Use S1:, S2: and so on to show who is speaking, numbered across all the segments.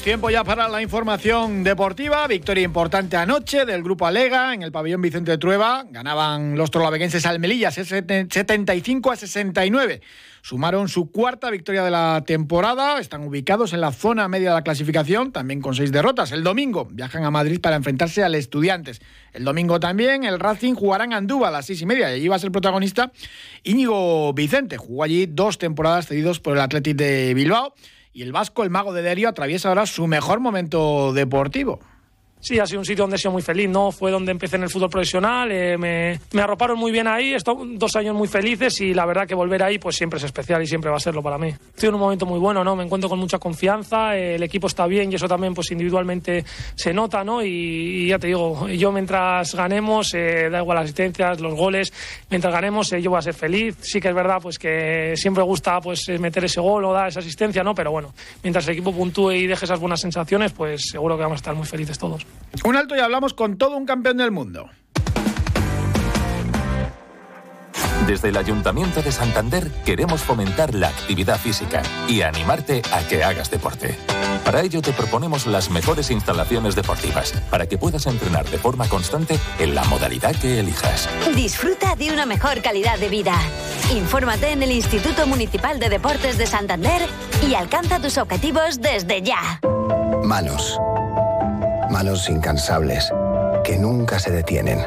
S1: Tiempo ya para la información deportiva. Victoria importante anoche del grupo Alega en el pabellón Vicente de Trueba. Ganaban los trolaveguenses al Melillas 75 a 69. Sumaron su cuarta victoria de la temporada. Están ubicados en la zona media de la clasificación, también con seis derrotas. El domingo viajan a Madrid para enfrentarse al Estudiantes. El domingo también el Racing jugará en Andúba a las seis y media. Y allí va a ser protagonista Íñigo Vicente. Jugó allí dos temporadas cedidos por el Athletic de Bilbao. Y el Vasco, el mago de Derio, atraviesa ahora su mejor momento deportivo.
S2: Sí, ha sido un sitio donde he sido muy feliz, ¿no? Fue donde empecé en el fútbol profesional, eh, me, me, arroparon muy bien ahí, estado dos años muy felices y la verdad que volver ahí pues siempre es especial y siempre va a serlo para mí. Estoy en un momento muy bueno, ¿no? Me encuentro con mucha confianza, eh, el equipo está bien y eso también pues individualmente se nota, ¿no? Y, y ya te digo, yo mientras ganemos, eh, da igual las asistencias, los goles, mientras ganemos yo voy a ser feliz. Sí que es verdad pues que siempre gusta pues meter ese gol o dar esa asistencia, ¿no? Pero bueno, mientras el equipo puntúe y deje esas buenas sensaciones, pues seguro que vamos a estar muy felices todos.
S1: Un alto y hablamos con todo un campeón del mundo.
S3: Desde el Ayuntamiento de Santander queremos fomentar la actividad física y animarte a que hagas deporte. Para ello te proponemos las mejores instalaciones deportivas para que puedas entrenar de forma constante en la modalidad que elijas.
S4: Disfruta de una mejor calidad de vida. Infórmate en el Instituto Municipal de Deportes de Santander y alcanza tus objetivos desde ya.
S5: Manos Manos incansables, que nunca se detienen.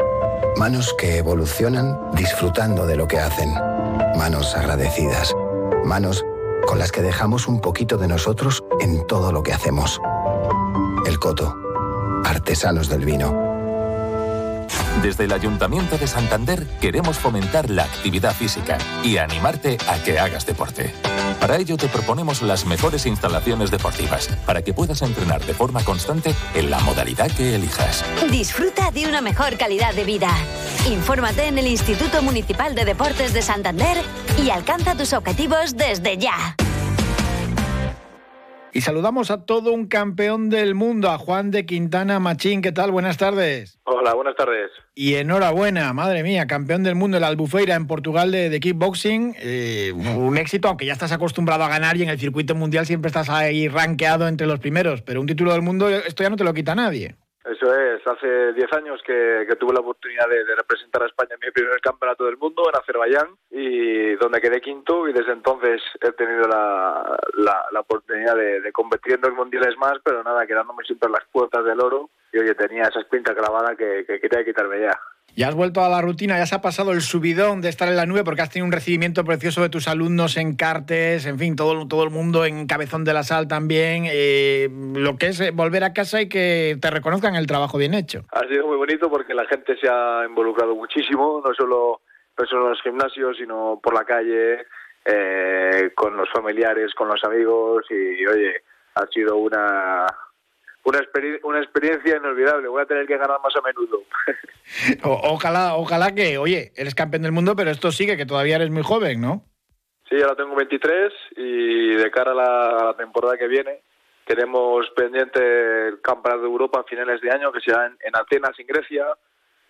S5: Manos que evolucionan disfrutando de lo que hacen. Manos agradecidas. Manos con las que dejamos un poquito de nosotros en todo lo que hacemos. El Coto. Artesanos del vino.
S3: Desde el Ayuntamiento de Santander queremos fomentar la actividad física y animarte a que hagas deporte. Para ello te proponemos las mejores instalaciones deportivas para que puedas entrenar de forma constante en la modalidad que elijas.
S4: Disfruta de una mejor calidad de vida. Infórmate en el Instituto Municipal de Deportes de Santander y alcanza tus objetivos desde ya.
S1: Y saludamos a todo un campeón del mundo, a Juan de Quintana Machín. ¿Qué tal? Buenas tardes.
S6: Hola, buenas tardes.
S1: Y enhorabuena, madre mía, campeón del mundo de la Albufeira en Portugal de, de kickboxing. Eh, un éxito, aunque ya estás acostumbrado a ganar y en el circuito mundial siempre estás ahí rankeado entre los primeros. Pero un título del mundo, esto ya no te lo quita nadie.
S6: Eso es, hace 10 años que, que, tuve la oportunidad de, representar a España en mi primer campeonato del mundo en Azerbaiyán y donde quedé quinto y desde entonces he tenido la oportunidad de, de, competir en dos mundiales más, pero nada, quedándome siempre en las puertas del oro y oye, tenía esa espinta clavada que, que quería quitarme ya.
S1: Ya has vuelto a la rutina, ya se ha pasado el subidón de estar en la nube porque has tenido un recibimiento precioso de tus alumnos en Cartes, en fin, todo, todo el mundo en Cabezón de la Sal también. Eh, lo que es eh, volver a casa y que te reconozcan el trabajo bien hecho.
S6: Ha sido muy bonito porque la gente se ha involucrado muchísimo, no solo, no solo en los gimnasios, sino por la calle, eh, con los familiares, con los amigos y, oye, ha sido una, una, experien una experiencia inolvidable. Voy a tener que ganar más a menudo.
S1: o ojalá, ojalá que, oye, eres campeón del mundo, pero esto sigue, que todavía eres muy joven, ¿no?
S6: Sí, ahora tengo 23 y de cara a la, a la temporada que viene tenemos pendiente el Campeonato de Europa a finales de año, que será en, en Atenas, en Grecia.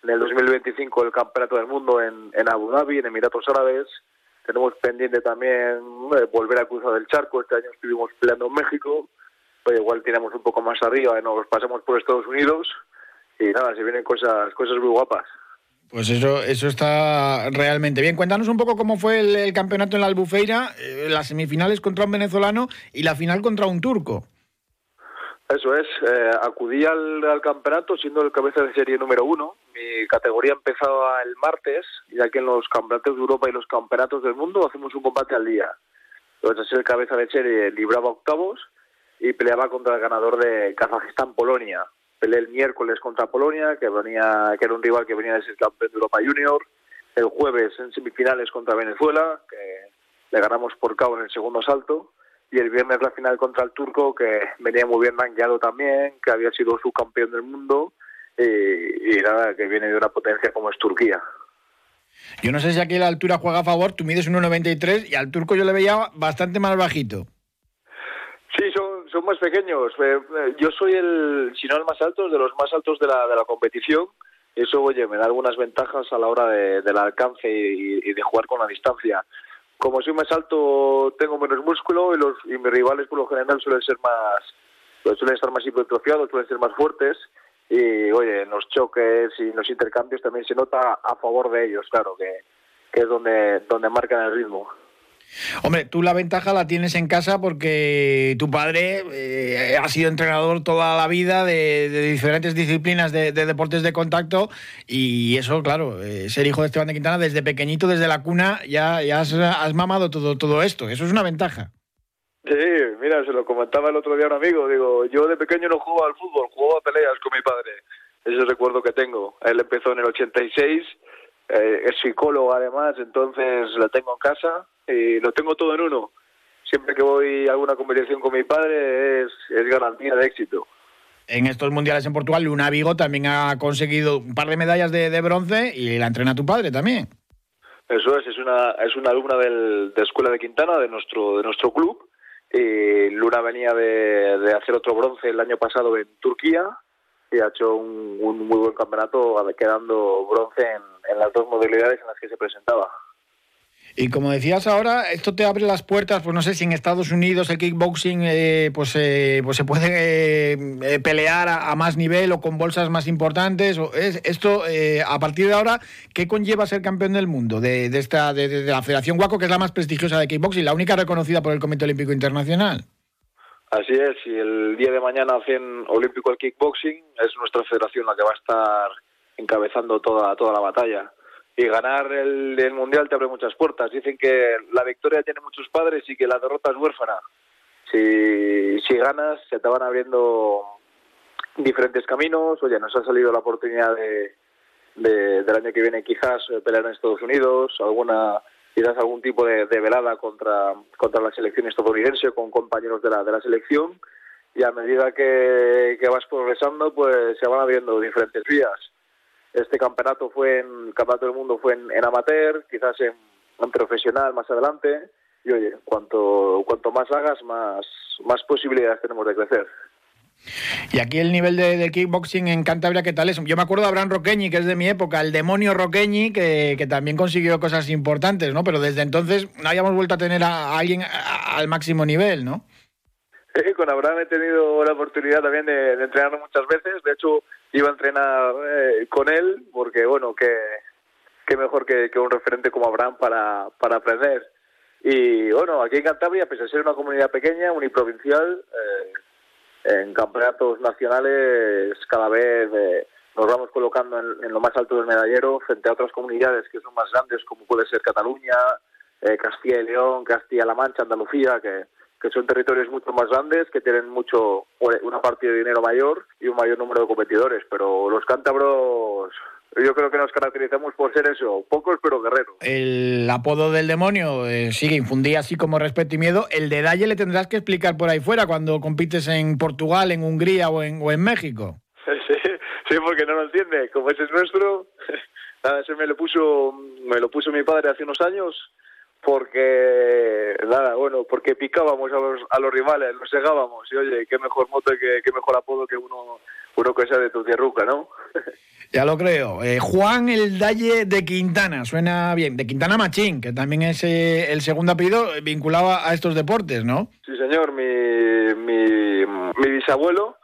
S6: En el 2025 el Campeonato del Mundo en, en Abu Dhabi, en Emiratos Árabes. Tenemos pendiente también eh, volver a cruzar del charco. Este año estuvimos peleando en México pues igual tiramos un poco más arriba y nos pasamos por Estados Unidos y nada, se vienen cosas, cosas muy guapas.
S1: Pues eso, eso está realmente bien. Cuéntanos un poco cómo fue el, el campeonato en la Albufeira, eh, las semifinales contra un venezolano y la final contra un turco.
S6: Eso es, eh, acudí al, al, campeonato siendo el cabeza de serie número uno. Mi categoría empezaba el martes, ya que en los campeonatos de Europa y los campeonatos del mundo hacemos un combate al día. Entonces, el cabeza de serie libraba octavos y peleaba contra el ganador de Kazajistán-Polonia. Peleé el miércoles contra Polonia, que venía que era un rival que venía de ser campeón de Europa Junior. El jueves en semifinales contra Venezuela, que le ganamos por cabo en el segundo salto. Y el viernes la final contra el turco, que venía muy bien rankeado también, que había sido subcampeón del mundo. Y, y nada, que viene de una potencia como es Turquía.
S1: Yo no sé si aquí la altura juega a favor, tú mides 1,93 y al turco yo le veía bastante más bajito.
S6: Sí, son, son más pequeños. Eh, eh, yo soy el, si no el más alto, de los más altos de la, de la competición. Y eso, oye, me da algunas ventajas a la hora de, del alcance y, de jugar con la distancia. Como soy más alto, tengo menos músculo y, los, y mis rivales, por lo general, suelen ser más, suelen estar más hipertrofiados, suelen ser más fuertes. Y, oye, en los choques y en los intercambios también se nota a favor de ellos, claro, que, que es donde, donde marcan el ritmo.
S1: Hombre, tú la ventaja la tienes en casa porque tu padre eh, ha sido entrenador toda la vida de, diferentes disciplinas de, deportes de contacto y eso, claro, eh, ser hijo de Esteban de Quintana desde pequeñito, desde la cuna, ya, ya has, mamado todo, todo esto. Eso es una ventaja.
S6: Sí, mira, se lo comentaba el otro día a un amigo. Digo, yo de pequeño no jugaba al fútbol, jugaba a peleas con mi padre. Ese recuerdo que tengo. Él empezó en el 86, eh, es psicólogo además, entonces lo tengo en casa y lo tengo todo en uno. Siempre que voy a alguna competición con mi padre es, es garantía de éxito.
S1: En estos mundiales en Portugal, Luna Vigo también ha conseguido un par de medallas de, de bronce y la entrena tu padre también.
S6: Eso es, es una, es una alumna del, de Escuela de Quintana, de nuestro, de nuestro club. Y Luna venía de, de hacer otro bronce el año pasado en Turquía y ha hecho un, un muy buen campeonato, quedando bronce en, en las dos modalidades en las que se presentaba.
S1: Y como decías ahora, esto te abre las puertas, pues no sé si en Estados Unidos el kickboxing eh, pues, eh, pues se puede eh, pelear a, más nivel o con bolsas más importantes. O es, esto, a partir de ahora, ¿qué conlleva ser campeón del mundo de, esta de, la Federación Guaco, que es la más prestigiosa de kickboxing, la única reconocida por el Comité Olímpico Internacional?
S6: Así es, si el día de mañana hacen olímpico el kickboxing, es nuestra federación la que va a estar encabezando toda, toda la batalla y ganar el, mundial te abre muchas puertas. Dicen que la victoria tiene muchos padres y que la derrota es huérfana. Si, si ganas, se te van abriendo diferentes caminos. Oye, nos ha salido la oportunidad de, del año que viene quizás pelear en Estados Unidos, alguna quizás algún tipo de, velada contra, contra la selección estadounidense con compañeros de la, de la selección y a medida que, que vas progresando pues se van abriendo diferentes vías este campeonato fue en campeonato del mundo fue en, amateur, quizás en, profesional más adelante. Y oye, cuanto cuanto más hagas, más más posibilidades tenemos de crecer.
S1: Y aquí el nivel de, kickboxing en Cantabria, ¿qué tal es? Yo me acuerdo de Abraham Roqueñi, que es de mi época, el demonio Roqueñi, que, que también consiguió cosas importantes, ¿no? Pero desde entonces no habíamos vuelto a tener a, alguien al máximo nivel, ¿no?
S6: Sí, con Abraham he tenido la oportunidad también de, de muchas veces. De hecho, iba a entrenar eh, con él porque, bueno, que, que mejor que, un referente como Abraham para, para aprender. Y bueno, aquí en Cantabria, pese a ser una comunidad pequeña, uniprovincial, eh, en campeonatos nacionales cada vez eh, nos vamos colocando en, lo más alto del medallero frente a otras comunidades que son más grandes, como puede ser Cataluña, Castilla y León, Castilla-La Mancha, Andalucía, que, que son territorios mucho más grandes, que tienen mucho una parte de dinero mayor y un mayor número de competidores, pero los cántabros yo creo que nos caracterizamos por ser eso, pocos pero guerreros.
S1: El apodo del demonio eh, sigue infundía así como respeto y miedo. El de Dalle le tendrás que explicar por ahí fuera cuando compites en Portugal, en Hungría o en, o en México.
S6: Sí, sí, porque no lo entiende. Como ese es nuestro, ese me lo puso me lo puso mi padre hace unos años porque nada, bueno, porque picábamos a los, a los rivales, los segábamos y oye, qué mejor moto y qué, mejor apodo que uno, uno que sea de tu tierruca, ¿no?
S1: Ya lo creo. Eh, Juan el Dalle de Quintana, suena bien. De Quintana Machín, que también es eh, el segundo apellido vinculado a estos deportes, ¿no?
S6: Sí, señor. Mi, mi, mi bisabuelo,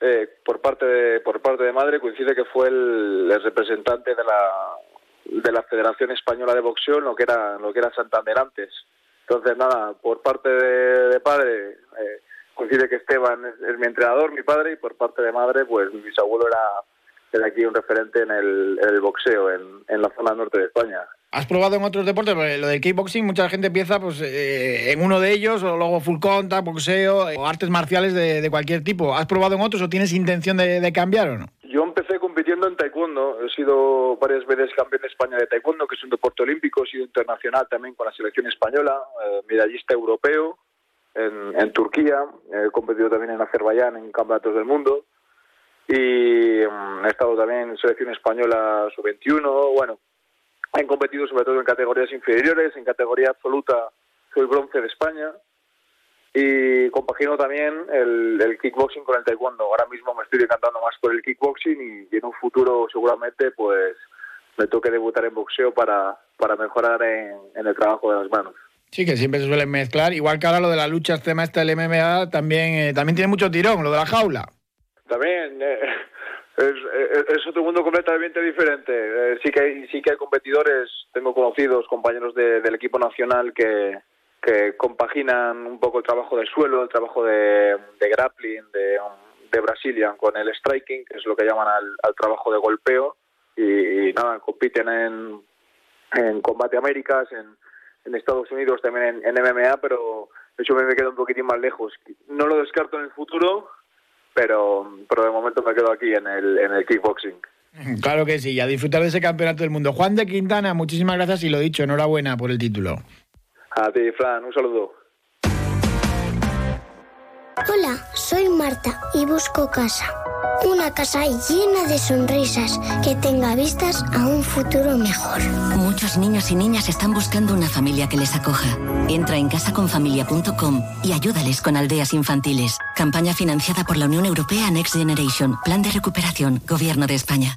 S6: eh, por parte de por parte de madre, coincide que fue el representante de la de la Federación Española de Boxeo lo que era lo que era Santander antes. Entonces nada, por parte de, padre eh, coincide que Esteban es, mi entrenador, mi padre, y por parte de madre, pues mi bisabuelo era, era aquí un referente en el, boxeo en, en la zona norte de España.
S1: ¿Has probado en otros deportes? lo del kickboxing, mucha gente empieza pues eh, en uno de ellos, o luego full contact, boxeo, o artes marciales de, de, cualquier tipo. ¿Has probado en otros o tienes intención de cambiar o no?
S6: En taekwondo. He sido varias veces campeón de España de taekwondo, que es un deporte olímpico. He sido internacional también con la selección española, eh, medallista europeo en, en, Turquía. He competido también en Azerbaiyán en campeonatos del mundo. Y mm, he estado también en selección española sub-21. Bueno, he competido sobre todo en categorías inferiores. En categoría absoluta soy bronce de España. Y compagino también el, kickboxing con el taekwondo. Ahora mismo me estoy decantando más por el kickboxing y, en un futuro seguramente pues me toque debutar en boxeo para, para mejorar en, el trabajo de las manos.
S1: Sí, que siempre se suelen mezclar. Igual que ahora lo de la lucha esta del MMA también, eh, también tiene mucho tirón, lo de la jaula.
S6: También, eh, es, otro mundo completamente diferente. Eh, sí que hay, sí que hay competidores, tengo conocidos, compañeros del equipo nacional que, que compaginan un poco el trabajo de suelo, el trabajo de, grappling, de, de Brazilian con el striking, que es lo que llaman al, trabajo de golpeo, y, nada, compiten en, en Combate Américas, en, Estados Unidos, también en, MMA, pero de hecho me quedo un poquitín más lejos. No lo descarto en el futuro, pero, pero de momento me quedo aquí en el, en el kickboxing.
S1: Claro que sí, a disfrutar de ese campeonato del mundo. Juan de Quintana, muchísimas gracias y lo dicho, enhorabuena por el título.
S6: A ti, Fran, un saludo.
S7: Hola, soy Marta y busco casa. Una casa llena de sonrisas que tenga vistas a un futuro mejor.
S8: Muchos niños y niñas están buscando una familia que les acoja. Entra en casaconfamilia.com y ayúdales con aldeas infantiles. Campaña financiada por la Unión Europea Next Generation. Plan de recuperación. Gobierno de España.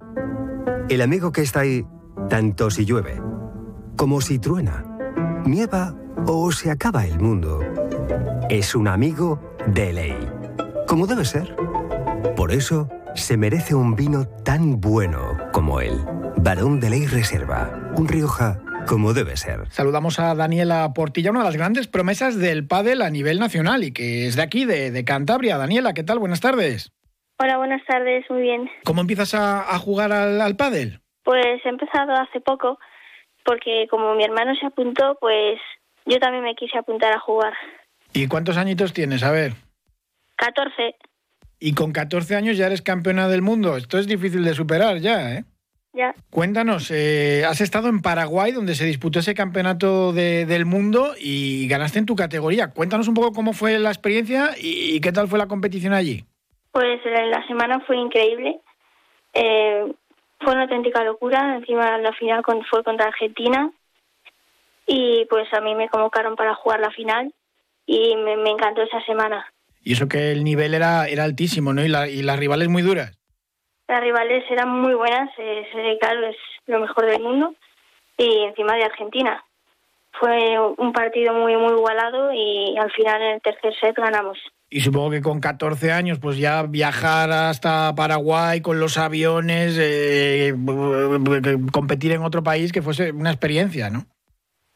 S9: El amigo que está ahí, tanto si llueve como si truena, nieva o se acaba el mundo, es un amigo de ley. Como debe ser. Por eso se merece un vino tan bueno como él. Barón de Ley Reserva. Un Rioja como debe ser.
S1: Saludamos a Daniela Portilla, una de las grandes promesas del pádel a nivel nacional y que es de aquí, de, Cantabria. Daniela, ¿qué tal? Buenas tardes.
S10: Hola, buenas tardes, muy bien.
S1: ¿Cómo empiezas a, jugar al, al pádel?
S10: Pues he empezado hace poco, porque como mi hermano se apuntó, pues yo también me quise apuntar a jugar.
S1: ¿Y cuántos añitos tienes? A ver.
S10: 14.
S1: Y con 14 años ya eres campeona del mundo. Esto es difícil de superar ya, ¿eh?
S10: Ya.
S1: Cuéntanos, eh, has estado en Paraguay donde se disputó ese campeonato del mundo y ganaste en tu categoría. Cuéntanos un poco cómo fue la experiencia y, qué tal fue la competición allí.
S10: Pues la semana fue increíble. Eh, fue una auténtica locura. Encima la final fue contra Argentina y pues a mí me convocaron para jugar la final y me, encantó esa semana.
S1: Y eso que el nivel era, era altísimo, ¿no? Y, y las rivales muy duras.
S10: Las rivales eran muy buenas, eh, claro, es lo mejor del mundo y encima de Argentina. Fue un partido muy, muy igualado y al final en el tercer set ganamos.
S1: Y supongo que con 14 años, pues ya viajar hasta Paraguay con los aviones, eh, competir en otro país, que fuese una experiencia, ¿no?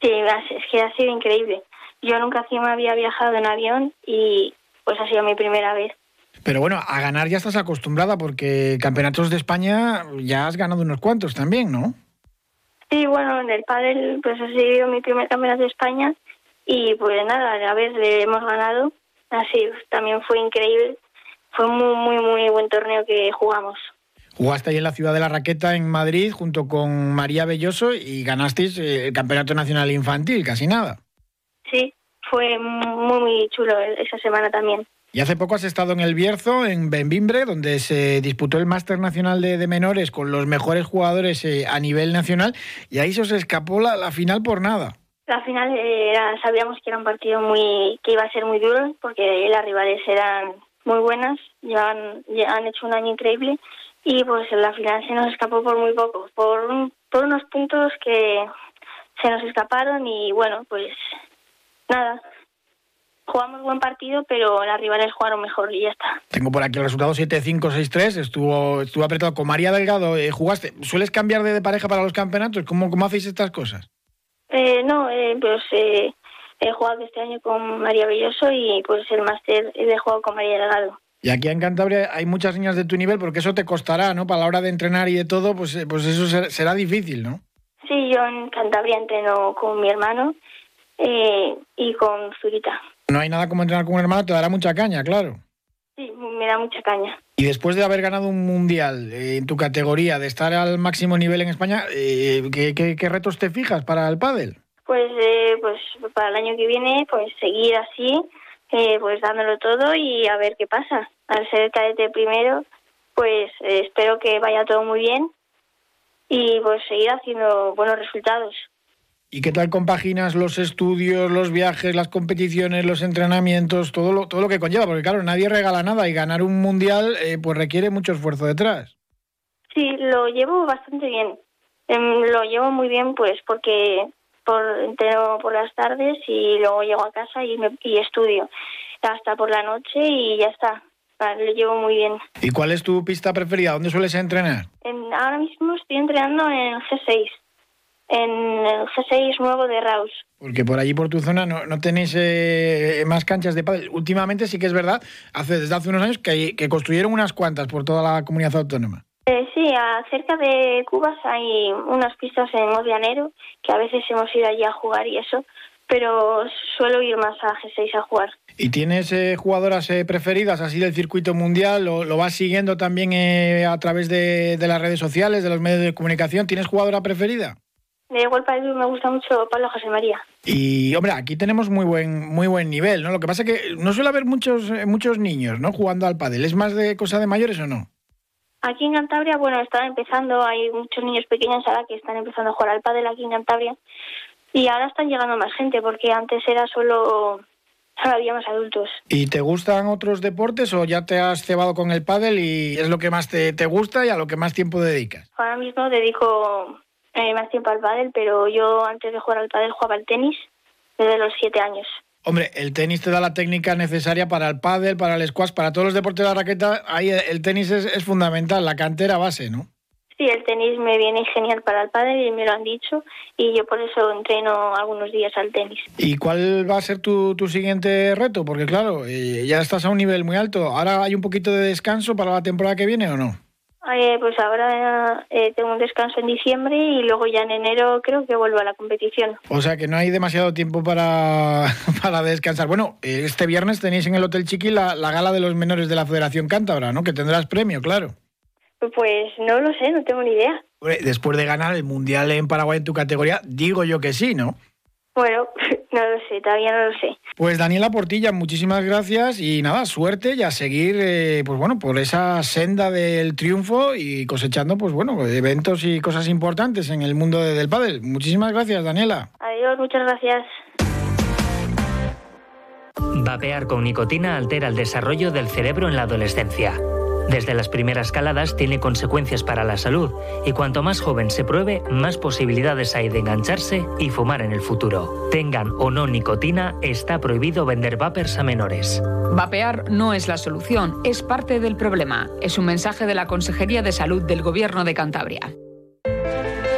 S10: Sí, es que ha sido increíble. Yo nunca me había viajado en avión y pues ha sido mi primera vez.
S1: Pero bueno, a ganar ya estás acostumbrada porque campeonatos de España ya has ganado unos cuantos también, ¿no?
S10: Sí, bueno, en el pádel pues ha sido mi primer campeonato de España y pues nada, a ver, le hemos ganado. Así, también fue increíble. Fue un muy, muy, muy buen torneo que jugamos.
S1: Jugaste ahí en la ciudad de la raqueta en Madrid junto con María Belloso y ganasteis eh, el Campeonato Nacional Infantil, casi nada.
S10: Sí, fue muy, muy chulo esa semana también.
S1: Y hace poco has estado en el Bierzo, en Benvimbre, donde se disputó el Máster Nacional de, Menores con los mejores jugadores eh, a nivel nacional, y ahí se os escapó la, final por nada.
S10: La final era, sabíamos que era un partido muy que iba a ser muy duro, porque las rivales eran muy buenas, ya ya han hecho un año increíble y pues en la final se nos escapó por muy poco, por, por unos puntos que se nos escaparon y bueno, pues nada. Jugamos buen partido, pero las rivales jugaron mejor y ya está.
S1: Tengo por aquí el resultado 7-5-6-3. Estuvo, estuvo apretado con María Delgado. Eh, ¿Jugaste? ¿Sueles cambiar de, pareja para los campeonatos? ¿Cómo, cómo hacéis estas cosas?
S10: Eh, no, eh, pues he jugado este año con María Belloso y pues el máster he jugado con María Delgado.
S1: Y aquí en Cantabria hay muchas niñas de tu nivel porque eso te costará, ¿no? Para la hora de entrenar y de todo, pues, eh, pues eso será difícil, ¿no?
S10: Sí, yo en Cantabria entreno con mi hermano eh, y con Zurita.
S1: No hay nada como entrenar con un hermano, te dará mucha caña, claro.
S10: Sí, me da mucha caña.
S1: Y después de haber ganado un mundial eh, en tu categoría, de estar al máximo nivel en España, ¿qué, qué, retos te fijas para el pádel?
S10: Pues, pues para el año que viene, pues seguir así, pues dándolo todo y a ver qué pasa al ser el cadete primero, pues eh, espero que vaya todo muy bien y pues seguir haciendo buenos resultados.
S1: ¿Y qué tal compaginas los estudios, los viajes, las competiciones, los entrenamientos, todo lo, todo lo que conlleva? Porque claro, nadie regala nada y ganar un mundial eh, pues requiere mucho esfuerzo detrás.
S10: Sí, lo llevo bastante bien. Em, lo llevo muy bien pues porque por entero por las tardes y luego llego a casa y, me, y estudio hasta por la noche y ya está. Lo llevo muy bien.
S1: ¿Y cuál es tu pista preferida? ¿Dónde sueles entrenar?
S10: En, ahora mismo estoy entrenando en G6, en el G6 nuevo de Raus.
S1: Porque por allí, por tu zona, no, no tenéis eh, más canchas de pádel. Últimamente sí que es verdad, hace, desde hace unos años que, que construyeron unas cuantas por toda la comunidad autónoma.
S10: Eh, sí, cerca de Cubas hay unas pistas en Odianero que a veces hemos ido allí a jugar y eso, pero suelo ir más a G6 a jugar.
S1: ¿Y tienes eh, jugadoras eh, preferidas así del circuito mundial? ¿Lo, lo vas siguiendo también eh, a través de, de, las redes sociales, de los medios de comunicación? ¿Tienes jugadora preferida?
S10: De golpe me gusta mucho Pablo José María.
S1: Y hombre, aquí tenemos muy buen muy buen nivel, ¿no? Lo que pasa es que no suele haber muchos muchos niños, ¿no? Jugando al pádel. ¿Es más de cosa de mayores o no?
S10: Aquí en Cantabria, bueno, están empezando, hay muchos niños pequeños ahora que están empezando a jugar al pádel aquí en Cantabria y ahora están llegando más gente porque antes era solo solo había más adultos.
S1: ¿Y te gustan otros deportes o ya te has cebado con el pádel y es lo que más te, te gusta y a lo que más tiempo dedicas?
S10: Ahora mismo dedico eh, más tiempo al pádel, pero yo antes de jugar al pádel jugaba al tenis desde los siete años.
S1: Hombre, el tenis te da la técnica necesaria para el pádel, para el squash, para todos los deportes de la raqueta. Ahí el tenis es, es fundamental, la cantera base, ¿no?
S10: Sí, el tenis me viene genial para el pádel y me lo han dicho y yo por eso entreno algunos días al tenis.
S1: ¿Y cuál va a ser tu, tu siguiente reto? Porque claro, eh, ya estás a un nivel muy alto. ¿Ahora hay un poquito de descanso para la temporada que viene o no?
S10: Eh, pues ahora eh, tengo un descanso en diciembre y luego ya en enero creo que vuelvo a la competición.
S1: O sea que no hay demasiado tiempo para, para descansar. Bueno, este viernes tenéis en el Hotel Chiqui la, la gala de los menores de la Federación Cántabra, ¿no? Que tendrás premio, claro.
S10: Pues no lo sé, no tengo ni idea.
S1: Después de ganar el Mundial en Paraguay en tu categoría, digo yo que sí, ¿no?
S10: Bueno, no lo sé, todavía no lo sé.
S1: Pues Daniela Portilla, muchísimas gracias y nada, suerte y a seguir, eh, pues bueno, por esa senda del triunfo y cosechando, pues bueno, eventos y cosas importantes en el mundo del pádel. Muchísimas gracias, Daniela.
S10: Adiós, muchas gracias.
S11: Vapear con nicotina altera el desarrollo del cerebro en la adolescencia. Desde las primeras caladas tiene consecuencias para la salud y cuanto más joven se pruebe, más posibilidades hay de engancharse y fumar en el futuro. Tengan o no nicotina, está prohibido vender vapers a menores.
S12: Vapear no es la solución, es parte del problema. Es un mensaje de la Consejería de Salud del Gobierno de Cantabria.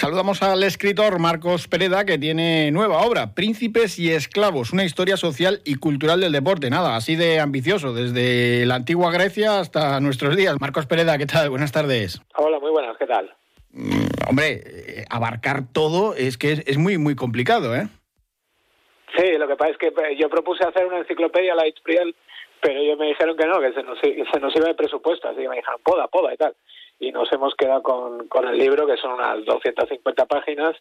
S1: Saludamos al escritor Marcos Pereda, que tiene nueva obra, Príncipes y Esclavos, una historia social y cultural del deporte. Nada, así de ambicioso, desde la antigua Grecia hasta nuestros días. Marcos Pereda, ¿qué tal? Buenas tardes.
S13: Hola, muy buenas, ¿qué tal?
S1: Mm, hombre, eh, abarcar todo es que es, es, muy, muy complicado, ¿eh?
S13: Sí, lo que pasa es que eh, yo propuse hacer una enciclopedia, la Itpriel, pero ellos me dijeron que no, que se nos, se nos iba de presupuesto, así que me dijeron, poda, poda y tal y nos hemos quedado con, con el libro, que son unas 250 páginas,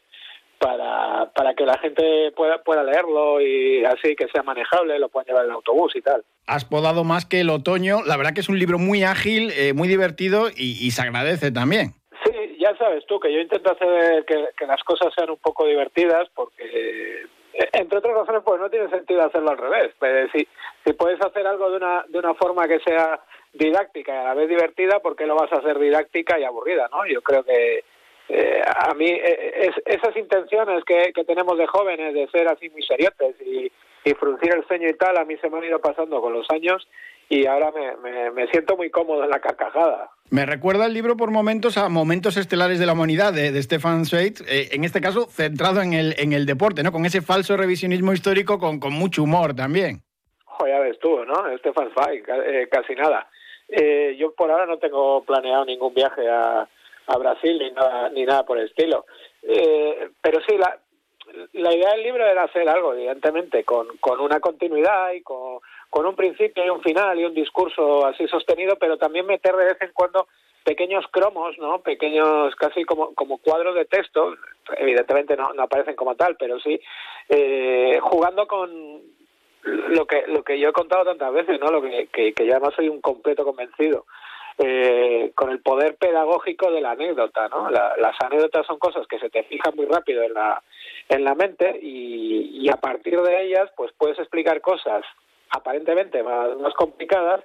S13: para, para que la gente pueda, pueda leerlo y así que sea manejable, lo puedan llevar en el autobús y tal.
S1: Has podado más que el otoño. La verdad que es un libro muy ágil, eh, muy divertido y, y, se agradece también.
S13: Sí, ya sabes tú que yo intento hacer que, que las cosas sean un poco divertidas porque entre otras razones, pues no tiene sentido hacerlo al revés. Pues, si, si puedes hacer algo de una, de una forma que sea didáctica y a la vez divertida, ¿por qué lo vas a hacer didáctica y aburrida? ¿no? Yo creo que eh, a mí eh, es, esas intenciones que, que tenemos de jóvenes de ser así muy seriotes y, y fruncir el ceño y tal, a mí se me han ido pasando con los años y ahora me, me, me, siento muy cómodo en la carcajada.
S1: Me recuerda el libro por momentos a Momentos Estelares de la Humanidad de, de Stefan Zweig, eh, en este caso centrado en el, en el deporte, ¿no? Con ese falso revisionismo histórico con, con mucho humor también.
S13: Jo, ya ves tú, ¿no? Stefan Zweig, eh, casi nada. Eh, yo por ahora no tengo planeado ningún viaje a, a Brasil ni nada, ni nada por el estilo. Eh, pero sí, la, la idea del libro era hacer algo, evidentemente, con, con una continuidad y con, con un principio y un final y un discurso así sostenido, pero también meter de vez en cuando pequeños cromos, ¿no? Pequeños, casi como, como cuadros de texto, evidentemente no, no aparecen como tal, pero sí eh, jugando con lo que lo que yo he contado tantas veces, ¿no? Lo que, que, que yo además soy un completo convencido. Eh, con el poder pedagógico de la anécdota, ¿no? las anécdotas son cosas que se te fijan muy rápido en la en la mente y, a partir de ellas, pues puedes explicar cosas aparentemente más, complicadas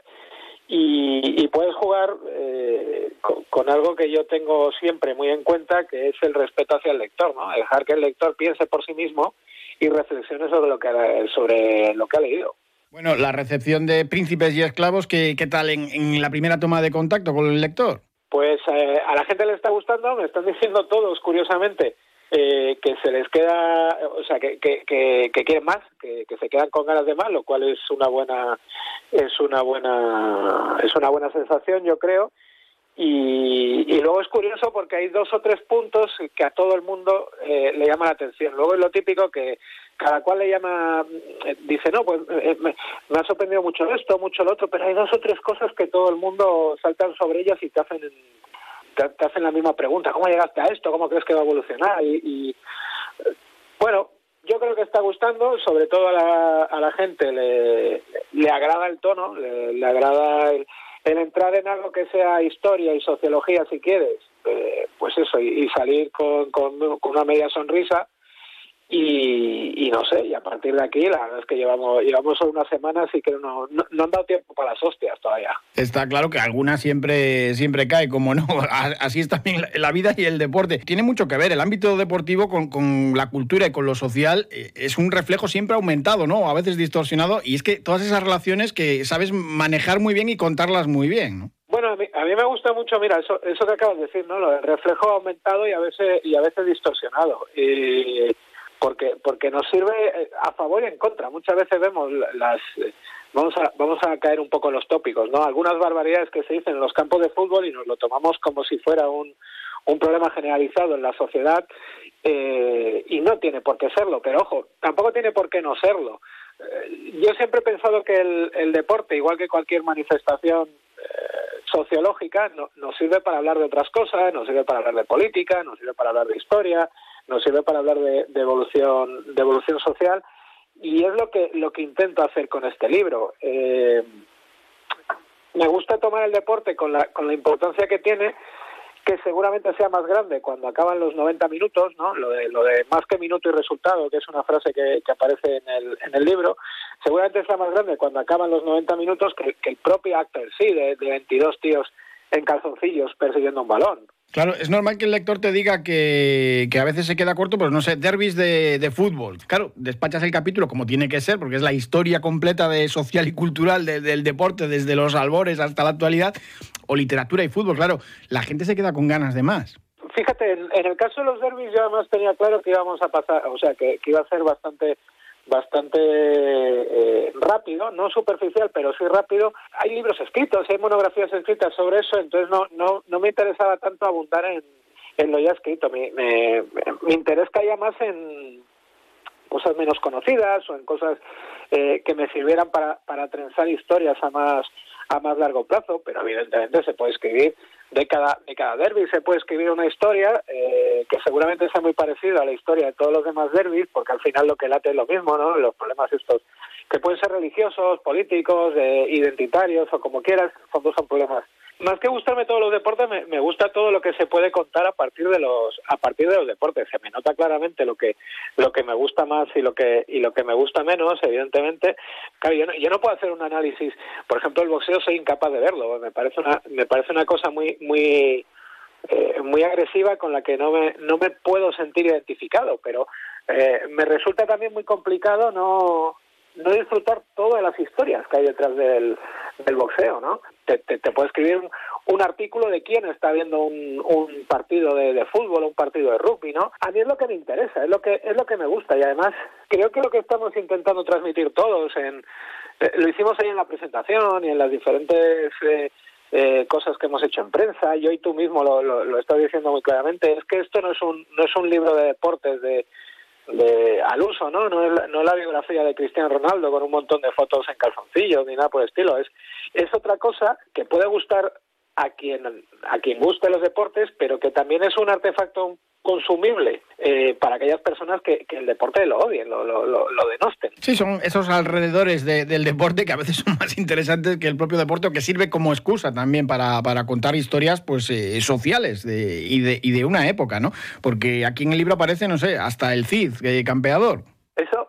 S13: y, y puedes jugar eh, con, con, algo que yo tengo siempre muy en cuenta, que es el respeto hacia el lector, ¿no? Dejar que el lector piense por sí mismo y reflexione sobre lo que, sobre lo que ha leído.
S1: Bueno, la recepción de Príncipes y Esclavos, ¿qué, qué tal en, en, la primera toma de contacto con el lector?
S13: Pues eh, a la gente le está gustando, me están diciendo todos, curiosamente, eh, que se les queda, o sea, que, que, que, que quieren más, que, que, se quedan con ganas de más, lo cual es una buena, es una buena, es una buena sensación, yo creo. Y, y luego es curioso porque hay dos o tres puntos que a todo el mundo eh, le llama la atención. Luego es lo típico que cada cual le llama, eh, dice, no, pues eh, me, me, ha sorprendido mucho esto, mucho lo otro, pero hay dos o tres cosas que todo el mundo saltan sobre ellas y te hacen, te, hacen la misma pregunta, ¿cómo llegaste a esto? ¿Cómo crees que va a evolucionar? Y, y bueno, yo creo que está gustando, sobre todo a la, a la gente le, le agrada el tono, le, le agrada el, el, entrar en algo que sea historia y sociología si quieres, eh, pues eso, y, salir con, con, una media sonrisa y, y, no sé, y a partir de aquí la verdad es que llevamos llevamos solo una semana, así que no, no, no, han dado tiempo para las hostias todavía.
S1: Está claro que alguna siempre siempre cae, como no, así es también la vida y el deporte. Tiene mucho que ver, el ámbito deportivo con, con la cultura y con lo social eh, es un reflejo siempre aumentado, ¿no? A veces distorsionado, y es que todas esas relaciones que sabes manejar muy bien y contarlas muy bien, ¿no?
S13: Bueno, a mí, a mí me gusta mucho, mira, eso, eso que acabas de decir, ¿no? Lo del reflejo aumentado y a veces, y a veces distorsionado. Y porque porque nos sirve eh, a favor y en contra. Muchas veces vemos las vamos a vamos a caer un poco en los tópicos, ¿no? Algunas barbaridades que se dicen en los campos de fútbol y nos lo tomamos como si fuera un un problema generalizado en la sociedad eh, y no tiene por qué serlo, pero ojo, tampoco tiene por qué no serlo. Eh, yo siempre he pensado que el, el deporte, igual que cualquier manifestación eh, sociológica, no, nos sirve para hablar de otras cosas, nos sirve para hablar de política, nos sirve para hablar de historia, nos sirve para hablar de, de, evolución de evolución social y es lo que lo que intento hacer con este libro eh, me gusta tomar el deporte con la con la importancia que tiene que seguramente sea más grande cuando acaban los 90 minutos, ¿no? Lo de, lo de más que minuto y resultado, que es una frase que, que aparece en el, en el libro, seguramente sea más grande cuando acaban los 90 minutos que, el propio acto sí, de, de 22 tíos en calzoncillos persiguiendo un balón.
S1: Claro, es normal que el lector te diga que, a veces se queda corto, pues no sé, derbis de, fútbol. Claro, despachas el capítulo como tiene que ser, porque es la historia completa de social y cultural de, del deporte, desde los albores hasta la actualidad, o literatura y fútbol. Claro, la gente se queda con ganas de más.
S13: Fíjate, en, el caso de los derbis yo además tenía claro que íbamos a pasar, o sea, que iba a ser bastante bastante eh, rápido, no superficial, pero sí rápido. Hay libros escritos, hay monografías escritas sobre eso, entonces no no no me interesaba tanto abundar en, en lo ya escrito. Me, me, me interés caía más en cosas menos conocidas o en cosas eh, que me sirvieran para, para trenzar historias a más a más largo plazo, pero evidentemente se puede escribir de cada, de cada derby, se puede escribir una historia eh, que seguramente sea muy parecida a la historia de todos los demás derbis, porque al final lo que late es lo mismo, ¿no? Los problemas estos que pueden ser religiosos, políticos, identitarios o como quieras, son, son problemas más que gustarme todos los deportes, me, gusta todo lo que se puede de los a partir de los deportes. Se me nota claramente lo que lo que me gusta más y lo que y lo que me gusta menos, evidentemente. Claro, yo no, yo no puedo hacer un análisis. Por ejemplo, el boxeo soy incapaz de verlo. Me parece una me parece una cosa muy muy eh, muy agresiva con la que no me no me puedo sentir identificado. Pero eh, me resulta también muy complicado no no disfrutar todas las historias que hay detrás del, boxeo, ¿no? Te, te, te escribir un, artículo de quién está viendo un, partido de, de, fútbol, un partido de rugby, ¿no? A mí es lo que me interesa, es lo que es lo que me gusta y además creo que lo que estamos intentando transmitir todos en eh, lo hicimos ahí en la presentación y en las diferentes eh, eh, cosas que hemos hecho en prensa, y tú mismo lo, lo, lo estás diciendo muy claramente, es que esto no es un no es un libro de deportes de de, al uso, ¿no? No es, la, no la biografía de Cristiano Ronaldo con un montón de fotos en calzoncillos ni nada por el estilo. Es, es otra cosa que puede gustar a quien a quien guste los deportes, pero que también es un artefacto consumible eh, para aquellas personas que, el deporte lo odien, lo, lo, lo, denosten.
S1: Sí, son esos alrededores del deporte que a veces son más interesantes que el propio deporte o que sirve como excusa también para, para contar historias pues eh, sociales de, y, de, y de una época, ¿no? Porque aquí en el libro aparece, no sé, hasta el Cid, eh, campeador.
S13: Eso,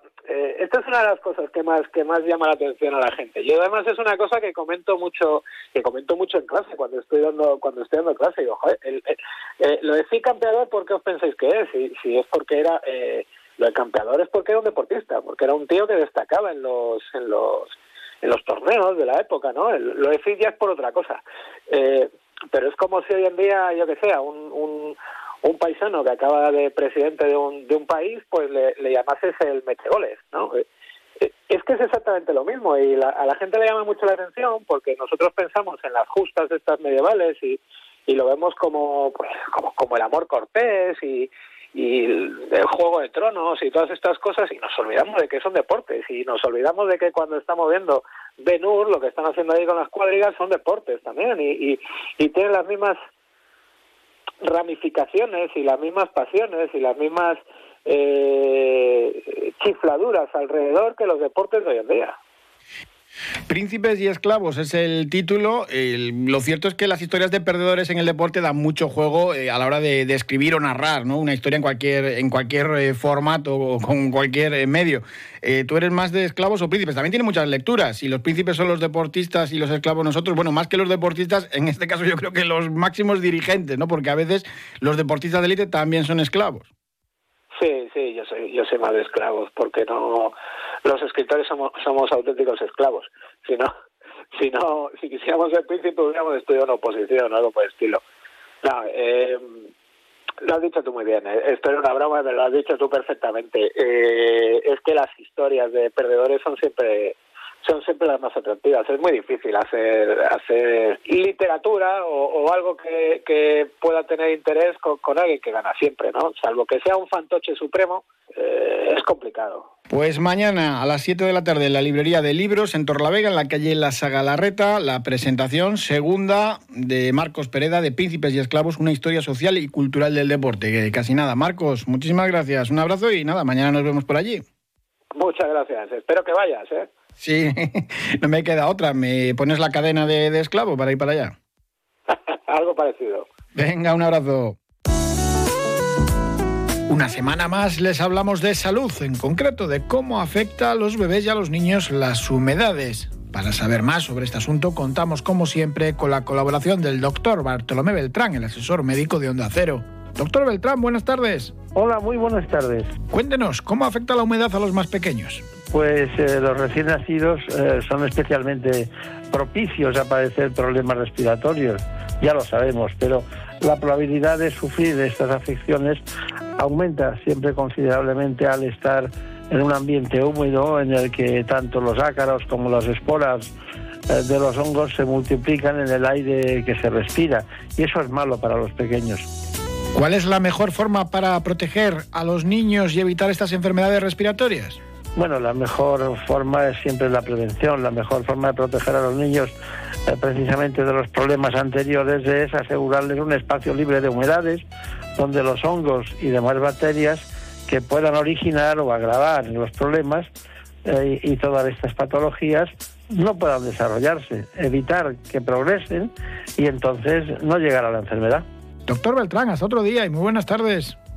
S13: es una de las cosas que más que más llama la atención a la gente. Yo además es una cosa que comento mucho que comento mucho en clase cuando estoy dando cuando estoy dando clase. Digo, joder, eh, lo de campeador, ¿por qué os pensáis que es? Si, si es porque era eh, lo de campeador es porque era un deportista, porque era un tío que destacaba en los en los en los torneos de la época, ¿no? lo de ya es por otra cosa. Eh, pero es como si hoy en día, yo que sé, un, un un paisano que acaba de presidente de un, de un país, pues le, llamases el metegoles, ¿no? Eh, eh, es que es exactamente lo mismo y a la gente le llama mucho la atención porque nosotros pensamos en las justas de estas medievales y, y lo vemos como, pues, como, como el amor cortés y, y el juego de tronos y todas estas cosas y nos olvidamos de que son deportes y nos olvidamos de que cuando estamos viendo Benur lo que están haciendo ahí con las cuadrigas son deportes también y, y tienen las mismas ramificaciones y las mismas pasiones y las mismas eh, chifladuras alrededor que los deportes de hoy en día.
S1: Príncipes y esclavos es el título. lo cierto es que las historias de perdedores en el deporte dan mucho juego eh, a la hora de, escribir o narrar, ¿no? Una historia en cualquier, en cualquier eh, formato o con cualquier eh, medio. ¿Tú eres más de esclavos o príncipes? También tiene muchas lecturas. Si los príncipes son los deportistas y los esclavos nosotros, bueno, más que los deportistas, en este caso yo creo que los máximos dirigentes, ¿no? Porque a veces los deportistas de élite también son esclavos.
S13: Sí, sí, yo soy más de esclavos, porque no, los escritores somos, somos auténticos esclavos. Si no, si no, si quisiéramos ser príncipe hubiéramos estudiado una oposición o algo por el estilo. No, eh, lo has dicho tú muy bien, eh. esto era una broma, pero lo has dicho tú perfectamente. Eh, es que las historias de perdedores son siempre son siempre las más atractivas. Es muy difícil hacer hacer literatura o, algo que, pueda tener interés con, alguien que gana siempre, ¿no? Salvo que sea un fantoche supremo, eh, es complicado.
S1: Pues mañana a las 7 de la tarde en la librería de libros en Torlavega, en la calle La Sagalarreta, la presentación segunda de Marcos Pereda de Príncipes y Esclavos, una historia social y cultural del deporte. casi nada. Marcos, muchísimas gracias. Un abrazo y nada, mañana nos vemos por allí.
S13: Muchas gracias. Espero que vayas, ¿eh?
S1: Sí, no me queda otra. ¿Me pones la cadena de, de esclavo para ir para allá?
S13: Algo parecido.
S1: Venga, un abrazo. Una semana más les hablamos de salud, en concreto de cómo afecta a los bebés y a los niños las humedades. Para saber más sobre este asunto contamos como siempre con la colaboración del doctor Bartolomé Beltrán, el asesor médico de Onda Cero. Doctor Beltrán, buenas tardes.
S14: Hola, muy buenas tardes.
S1: Cuéntenos, ¿cómo afecta la humedad a los más pequeños?
S14: Pues eh, los recién nacidos eh, son especialmente propicios a padecer problemas respiratorios, ya lo sabemos, pero la probabilidad de sufrir estas afecciones aumenta siempre considerablemente al estar en un ambiente húmedo en el que tanto los ácaros como las esporas eh, de los hongos se multiplican en el aire que se respira y eso es malo para los pequeños.
S1: ¿Cuál es la mejor forma para proteger a los niños y evitar estas enfermedades respiratorias?
S14: Bueno, la mejor forma es siempre la prevención. La mejor forma de proteger a los niños eh, precisamente de los problemas anteriores es asegurarles un espacio libre de humedades donde los hongos y demás bacterias que puedan originar o agravar los problemas eh, y todas estas patologías no puedan desarrollarse, evitar que progresen y entonces no llegar a la enfermedad.
S1: Doctor Beltrán, hasta otro día y muy buenas tardes.